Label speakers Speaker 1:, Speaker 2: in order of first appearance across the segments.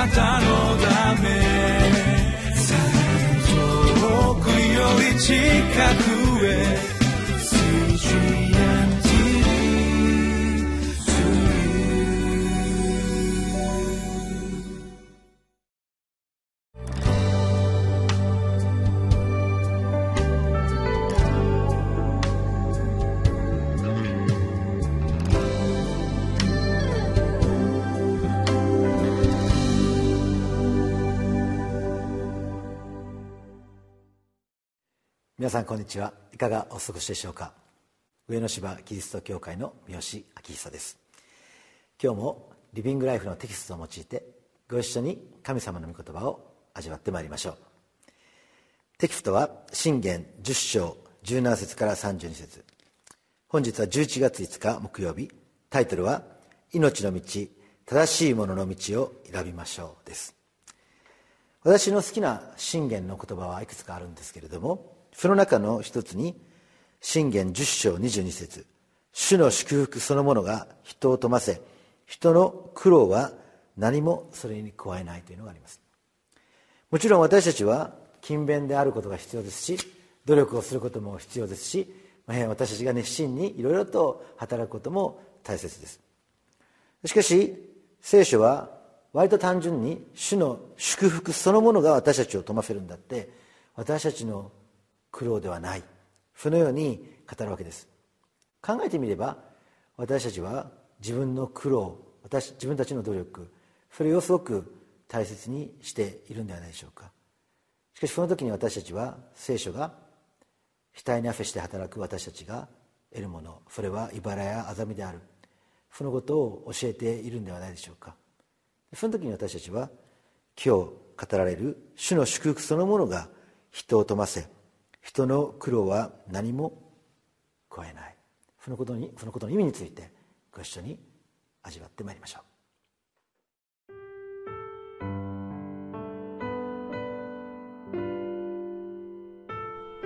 Speaker 1: なたのため。遠くより近く。
Speaker 2: 皆さんこんにちは。いかがお過ごしでしょうか。上野芝キリスト教会の三好明久です。今日もリビングライフのテキストを用いてご一緒に神様の御言葉を味わってまいりましょう。テキストは信玄10章17節から32節。本日は11月5日木曜日。タイトルは命の道正しいものの道を選びましょうです。私の好きな信玄の言葉はいくつかあるんですけれどもその中の一つに信玄10章22節主の祝福そのものが人を富ませ人の苦労は何もそれに加えないというのがあります。もちろん私たちは勤勉であることが必要ですし努力をすることも必要ですし私たちが熱心にいろいろと働くことも大切です。しかし聖書は割と単純に主の祝福そのものが私たちを富ませるんだって私たちの苦労ではない。そのように語るわけです。考えてみれば私たちは自分の苦労私自分たちの努力それをすごく大切にしているんではないでしょうか。しかしその時に私たちは聖書が額に汗して働く私たちが得るものそれは茨やあざみである。そのことを教えているんではないでしょうか。その時に私たちは今日語られる主の祝福そのものが人を富ませ人の苦労は何も加えない。そのことにそのことの意味についてご一緒に味わってまいりましょう。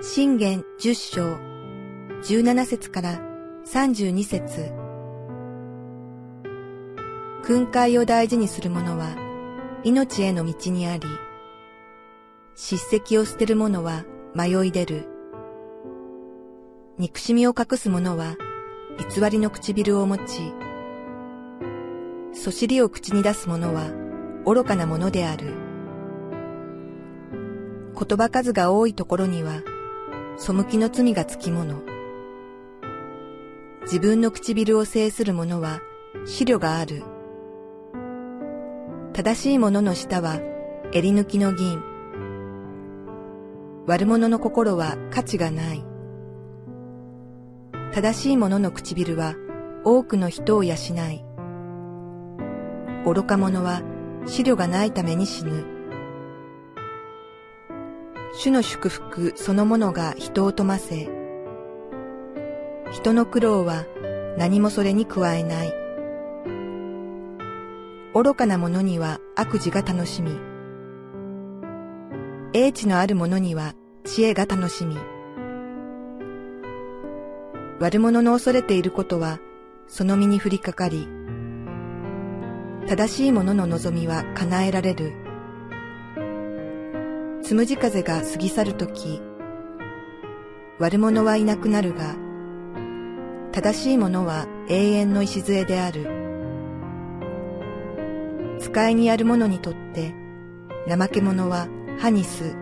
Speaker 3: 信玄十章十七節から三十二節。訓戒を大事にする者は命への道にあり、叱責を捨てる者は迷い出る。憎しみを隠す者は偽りの唇を持ち、そしりを口に出す者は愚かなものである。言葉数が多いところには、背きの罪がつきもの。自分の唇を制する者は資料がある。正しい者の舌は襟抜きの銀。悪者の心は価値がない。正しい者の唇は多くの人を養い、愚か者は資料がないために死ぬ。主の祝福そのものが人を富ませ、人の苦労は何もそれに加えない。愚かな者には悪事が楽しみ、英知のある者には知恵が楽しみ。悪者の恐れていることはその身に降りかかり、正しい者の望みは叶えられる。つむじ風が過ぎ去るとき、悪者はいなくなるが、正しい者は永遠の礎である。使いにある者にとって、怠け者は歯にす、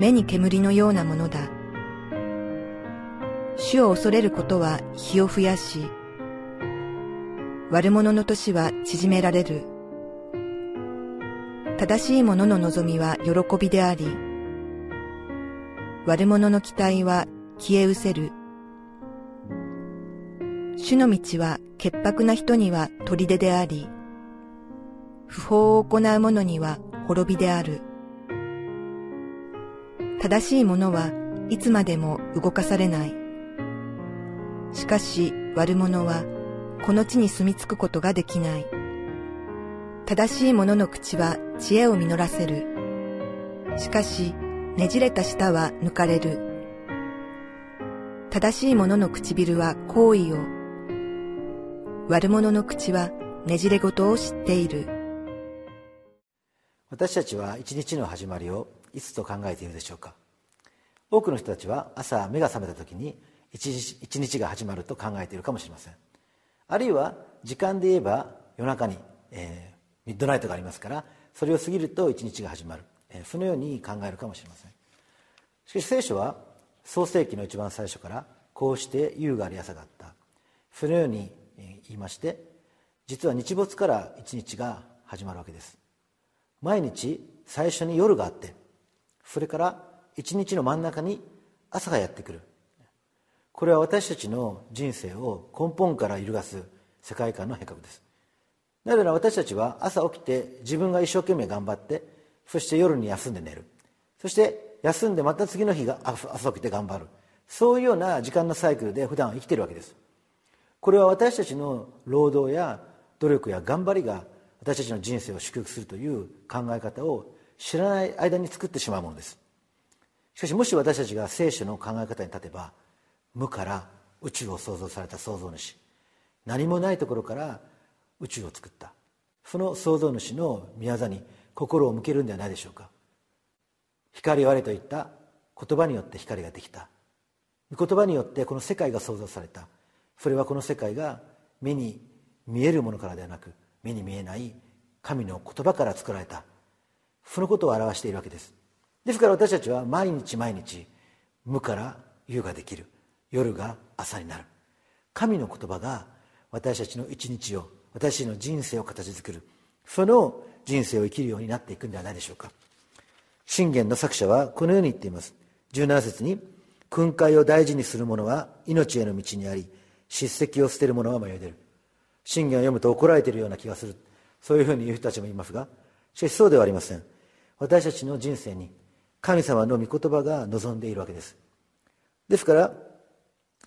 Speaker 3: 目に煙のようなものだ。主を恐れることは火を増やし、悪者の年は縮められる。正しい者の望みは喜びであり、悪者の期待は消え失せる。主の道は潔白な人には砦であり、不法を行う者には滅びである。正しい者はいつまでも動かされない。しかし悪者はこの地に住み着くことができない。正しい者の口は知恵を実らせる。しかしねじれた舌は抜かれる。正しい者の唇は好意を。悪者の口はねじれごとを知っている。
Speaker 2: 私たちは一日の始まりをいつと考えているでしょうか？多くの人たちは朝目が覚めた時に一日が始まると考えているかもしれません。あるいは時間で言えば夜中に、えー、ミッドナイトがありますからそれを過ぎると一日が始まる、えー、そのように考えるかもしれません。しかし聖書は創世紀の一番最初からこうして夕があり朝があった。そのように言いまして実は日没から一日が始まるわけです。毎日最初に夜があってそれから一日の真ん中に朝がやってくる。これは私たちの人生を根本から揺るがす世界観の変革です。なぜなら私たちは朝起きて自分が一生懸命頑張ってそして夜に休んで寝る。そして休んでまた次の日が朝起きて頑張る。そういうような時間のサイクルで普段は生きてるわけです。これは私たちの労働や努力や頑張りが私たちの人生を祝福するという考え方を知らない間に作ってしまうものです。しかしもし私たちが聖書の考え方に立てば無から宇宙を創造された創造主何もないところから宇宙を作った。その創造主の宮座に心を向けるんではないでしょうか。光をあれといった言葉によって光ができた。言葉によってこの世界が創造された。それはこの世界が目に見えるものからではなく目に見えない神の言葉から作られた。そのことを表しているわけです。ですから私たちは毎日毎日無から夕ができる。夜が朝になる。神の言葉が私たちの一日を私たちの人生を形作る。その人生を生きるようになっていくんではないでしょうか。信玄の作者はこのように言っています。17節に訓戒を大事にする者は命への道にあり叱責を捨てる者は迷い出る。信玄を読むと怒られているような気がする。そういうふうに言う人たちもいますがしかしそうではありません。私たちの人生に神様の御言葉が望んでいるわけです。ですから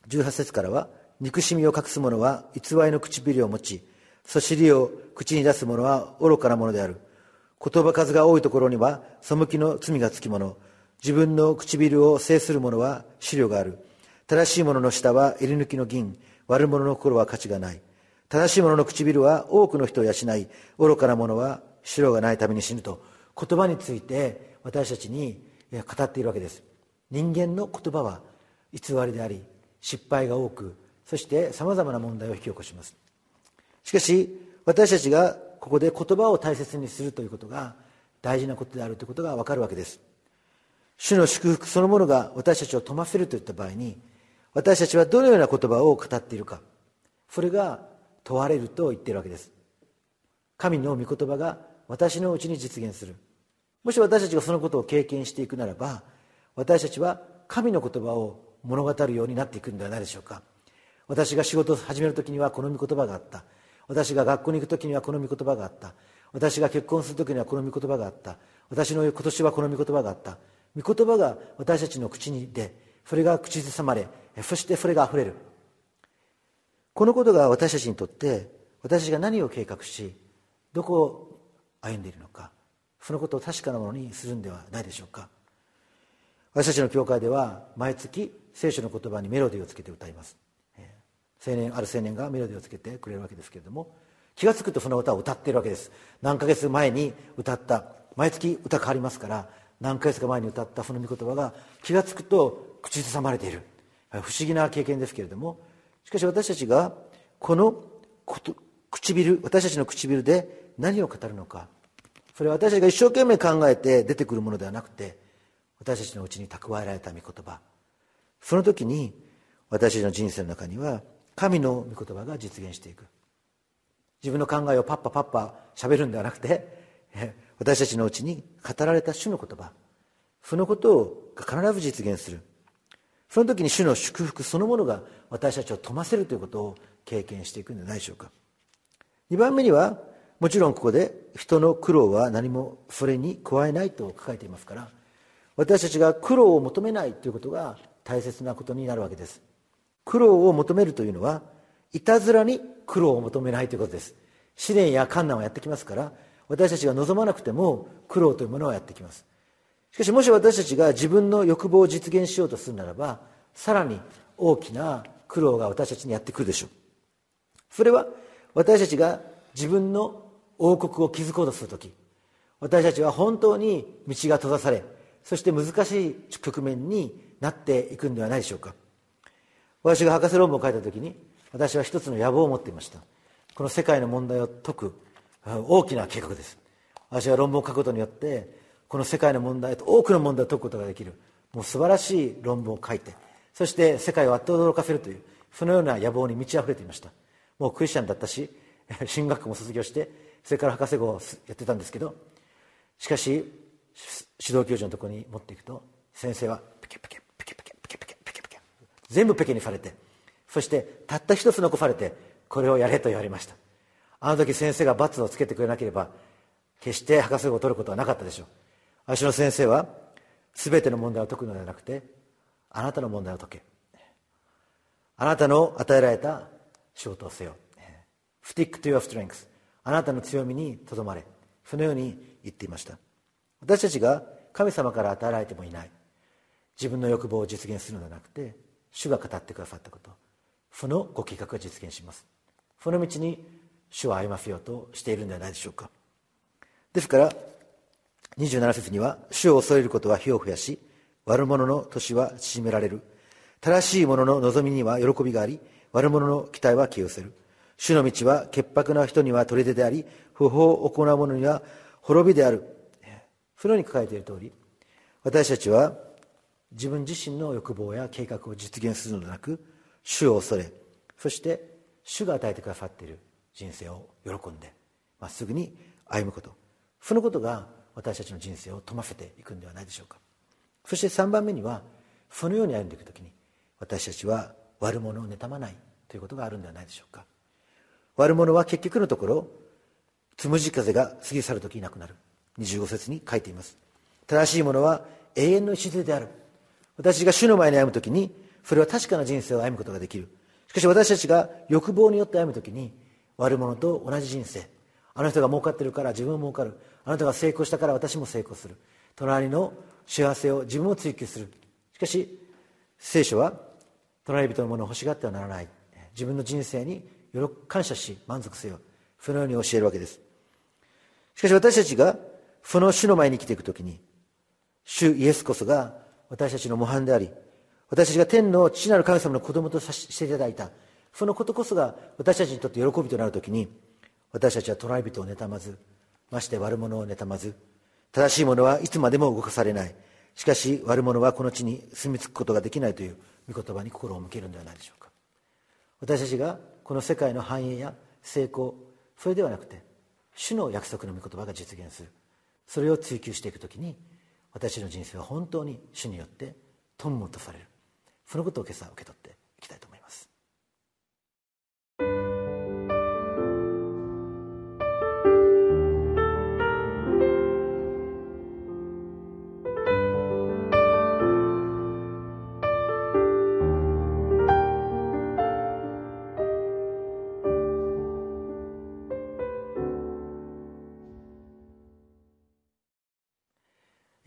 Speaker 2: 18節からは憎しみを隠す者は偽りの唇を持ちそしりを口に出す者は愚かなものである。言葉数が多いところには背きの罪がつきもの自分の唇を制する者は資料がある。正しい者の舌は襟抜きの銀悪者の心は価値がない。正しい者の唇は多くの人を養い愚かな者は白がないために死ぬと。言葉について私たちに語っているわけです。人間の言葉は偽りであり失敗が多くそしてさまざまな問題を引き起こします。しかし私たちがここで言葉を大切にするということが大事なことであるということが分かるわけです。主の祝福そのものが私たちを富ませるといった場合に私たちはどのような言葉を語っているかそれが問われると言っているわけです。神の御言葉が私のうちに実現する。もし私たちがそのことを経験していくならば私たちは神の言葉を物語るようになっていくんではないでしょうか。私が仕事を始める時にはこの御言葉があった。私が学校に行く時にはこの御言葉があった。私が結婚する時にはこの御言葉があった。私の今年はこの御言葉があった。御言葉が私たちの口に出それが口ずさまれそしてそれがあふれる。このことが私たちにとって私たちが何を計画しどこを歩んでいるのか。そのことを確かなものにするんではないでしょうか。私たちの教会では毎月聖書の言葉にメロディーをつけて歌います。青年ある青年がメロディーをつけてくれるわけですけれども気が付くとその歌を歌っているわけです。何ヶ月前に歌った毎月歌変わりますから何ヶ月か前に歌ったその御言葉が気が付くと口ずさまれている。不思議な経験ですけれどもしかし私たちがこの唇私たちの唇で何を語るのかそれは私たちが一生懸命考えて出てくるものではなくて私たちのうちに蓄えられた御言葉。その時に私たちの人生の中には神の御言葉が実現していく。自分の考えをパッパパッパ喋るんではなくて 私たちのうちに語られた主の言葉。そのことを必ず実現する。その時に主の祝福そのものが私たちを富ませるということを経験していくんじゃないでしょうか。2番目にはもちろんここで人の苦労は何もそれに加えないと書かれていますから私たちが苦労を求めないということが大切なことになるわけです。苦労を求めるというのはいたずらに苦労を求めないということです。試練や困難はやってきますから私たちが望まなくても苦労というものはやってきます。しかしもし私たちが自分の欲望を実現しようとするならばさらに大きな苦労が私たちにやってくるでしょう。それは私たちが自分の王国を築こうとする時私たちは本当に道が閉ざされそして難しい局面になっていくんではないでしょうか。私が博士論文を書いた時に私は一つの野望を持っていました。この世界の問題を解く大きな計画です。私は論文を書くことによってこの世界の問題と多くの問題を解くことができるもう素晴らしい論文を書いてそして世界をあっと驚かせるというそのような野望に満ち溢れていました。もうクリスチャンだったし 進学校も卒業してそれから博士号をやってたんですけどしかし指導教授のところに持っていくと先生はペケペケペケペケペケペケペケペケ全部ペケにされてそしてたった一つ残されてこれをやれと言われました。あの時先生が罰をつけてくれなければ決して博士号を取ることはなかったでしょう。私の先生は全ての問題を解くのではなくてあなたの問題を解け。あなたの与えられた仕事をせよ。Stick to your strength あなたの強みにとどまれ。そのように言っていました。私たちが神様から与えられてもいない。自分の欲望を実現するのではなくて主が語ってくださったこと。そのご計画が実現します。その道に主を歩ませようとしているんではないでしょうか。ですから27節には主を恐れることは火を増やし悪者の年は縮められる。正しい者の望みには喜びがあり悪者の期待は消えせる。主の道は潔白な人には砦であり不法を行う者には滅びである。そのように書かれている通り私たちは自分自身の欲望や計画を実現するのではなく主を恐れそして主が与えてくださっている人生を喜んでまっすぐに歩むこと。そのことが私たちの人生を富ませていくんではないでしょうか。そして3番目にはそのように歩んでいく時に私たちは悪者を妬まないということがあるんではないでしょうか。悪者は結局のところつむじ風が過ぎ去る時いなくなる。25節に書いています。正しい者は永遠の礎である。私が主の前に歩む時にそれは確かな人生を歩むことができる。しかし私たちが欲望によって歩む時に悪者と同じ人生。あの人が儲かってるから自分も儲かる。あなたが成功したから私も成功する。隣の幸せを自分も追求する。しかし聖書は隣人のものを欲しがってはならない。自分の人生に感謝し満足せよそのように教えるわけですしかし私たちがその主の前に生きていくときに主イエスこそが私たちの模範であり私たちが天の父なる神様の子供とさせていただいたそのことこそが私たちにとって喜びとなるときに私たちは隣人を妬まずまして悪者を妬まず正しい者はいつまでも動かされないしかし悪者はこの地に住み着くことができないという御言葉に心を向けるんではないでしょうか私たちがこの世界の繁栄や成功それではなくて主の約束の御言葉が実現する。それを追求していくときに私の人生は本当に主によってとんもとされる。そのことを今朝受け取っていきたいと思います。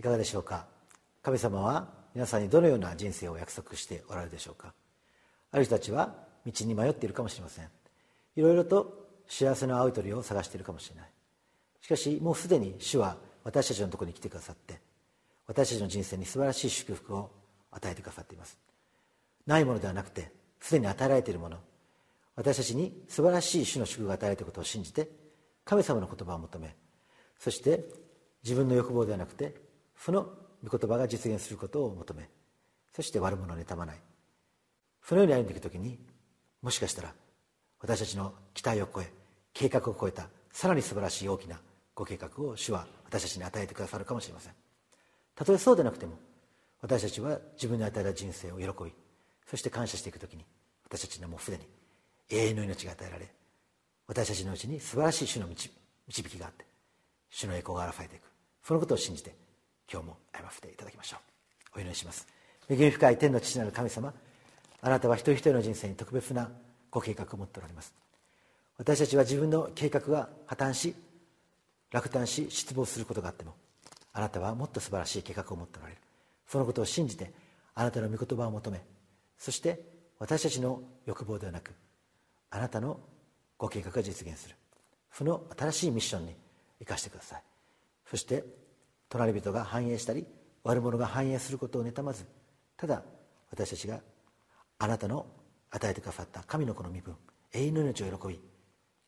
Speaker 2: いかがでしょうか？神様は皆さんにどのような人生を約束しておられるでしょうか？ある人たちは道に迷っているかもしれません。いろいろと幸せの青い鳥を探しているかもしれない。しかしもうすでに主は私たちのところに来てくださって私たちの人生に素晴らしい祝福を与えてくださっています。ないものではなくてすでに与えられているもの。私たちに素晴らしい主の祝福が与えられていることを信じて神様の言葉を求めそして自分の欲望ではなくてその御言葉が実現することを求めそして悪者を妬まない。そのように歩んでいく時にもしかしたら私たちの期待を超え計画を超えたさらに素晴らしい大きなご計画を主は私たちに与えてくださるかもしれません。たとえそうでなくても私たちは自分に与えた人生を喜びそして感謝していく時に私たちにはもうすでに永遠の命が与えられ私たちのうちに素晴らしい主の導きがあって主の栄光が現れていく。そのことを信じて今日も歩ませていただきましょう。お祈りします。恵み深い天の父なる神様あなたは一人一人の人生に特別なご計画を持っておられます。私たちは自分の計画が破綻し落胆し失望することがあってもあなたはもっと素晴らしい計画を持っておられる。そのことを信じてあなたの御言葉を求めそして私たちの欲望ではなくあなたのご計画が実現する。その新しいミッションに生かしてください。そして隣人が繁栄したり悪者が繁栄することを妬まずただ私たちがあなたの与えてくださった神の子の身分永遠の命を喜び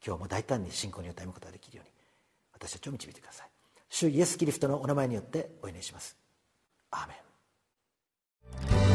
Speaker 2: 今日も大胆に信仰によって歩むことができるように私たちを導いてください。主イエス・キリストのお名前によってお祈りします。アーメン。